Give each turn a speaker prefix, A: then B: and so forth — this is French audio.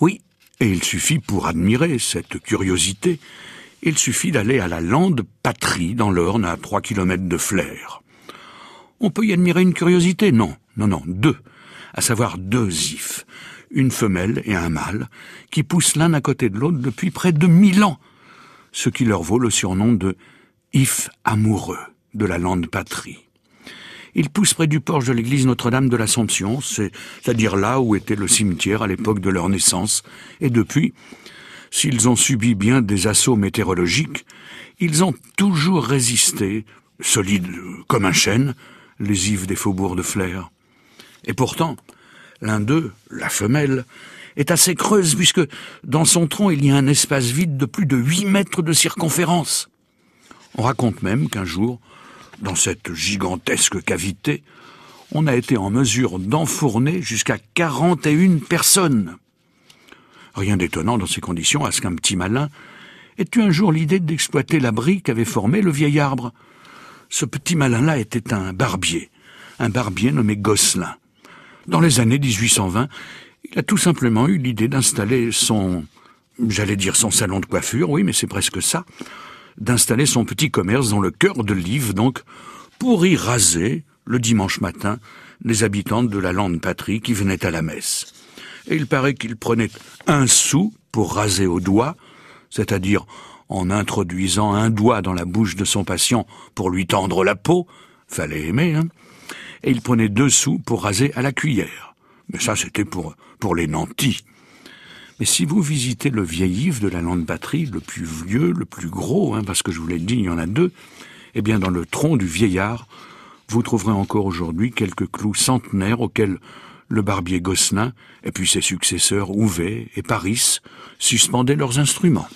A: Oui, et il suffit pour admirer cette curiosité, il suffit d'aller à la lande Patrie dans l'Orne à trois kilomètres de Flers. On peut y admirer une curiosité? Non, non, non, deux, à savoir deux ifs, une femelle et un mâle, qui poussent l'un à côté de l'autre depuis près de mille ans, ce qui leur vaut le surnom de if amoureux de la lande patrie. Ils poussent près du porche de l'église Notre-Dame de l'Assomption, c'est-à-dire là où était le cimetière à l'époque de leur naissance, et depuis, s'ils ont subi bien des assauts météorologiques, ils ont toujours résisté, solides comme un chêne, les ifs des faubourgs de Flers. Et pourtant, l'un d'eux, la femelle, est assez creuse puisque dans son tronc il y a un espace vide de plus de huit mètres de circonférence. On raconte même qu'un jour, dans cette gigantesque cavité, on a été en mesure d'enfourner jusqu'à quarante et une personnes. Rien d'étonnant dans ces conditions à ce qu'un petit malin ait eu un jour l'idée d'exploiter l'abri qu'avait formé le vieil arbre. Ce petit malin-là était un barbier, un barbier nommé Gosselin. Dans les années 1820, il a tout simplement eu l'idée d'installer son, j'allais dire son salon de coiffure, oui, mais c'est presque ça, d'installer son petit commerce dans le cœur de Live, donc, pour y raser, le dimanche matin, les habitants de la lande patrie qui venaient à la messe. Et il paraît qu'il prenait un sou pour raser au doigt, c'est-à-dire en introduisant un doigt dans la bouche de son patient pour lui tendre la peau, fallait aimer, hein, et il prenait deux sous pour raser à la cuillère. Mais ça, c'était pour, pour les nantis. Mais si vous visitez le vieil Yves de la lande patrie, le plus vieux, le plus gros, hein, parce que je vous l'ai dit, il y en a deux, eh bien, dans le tronc du vieillard, vous trouverez encore aujourd'hui quelques clous centenaires auxquels le barbier Gosselin et puis ses successeurs Houvet et Paris suspendaient leurs instruments.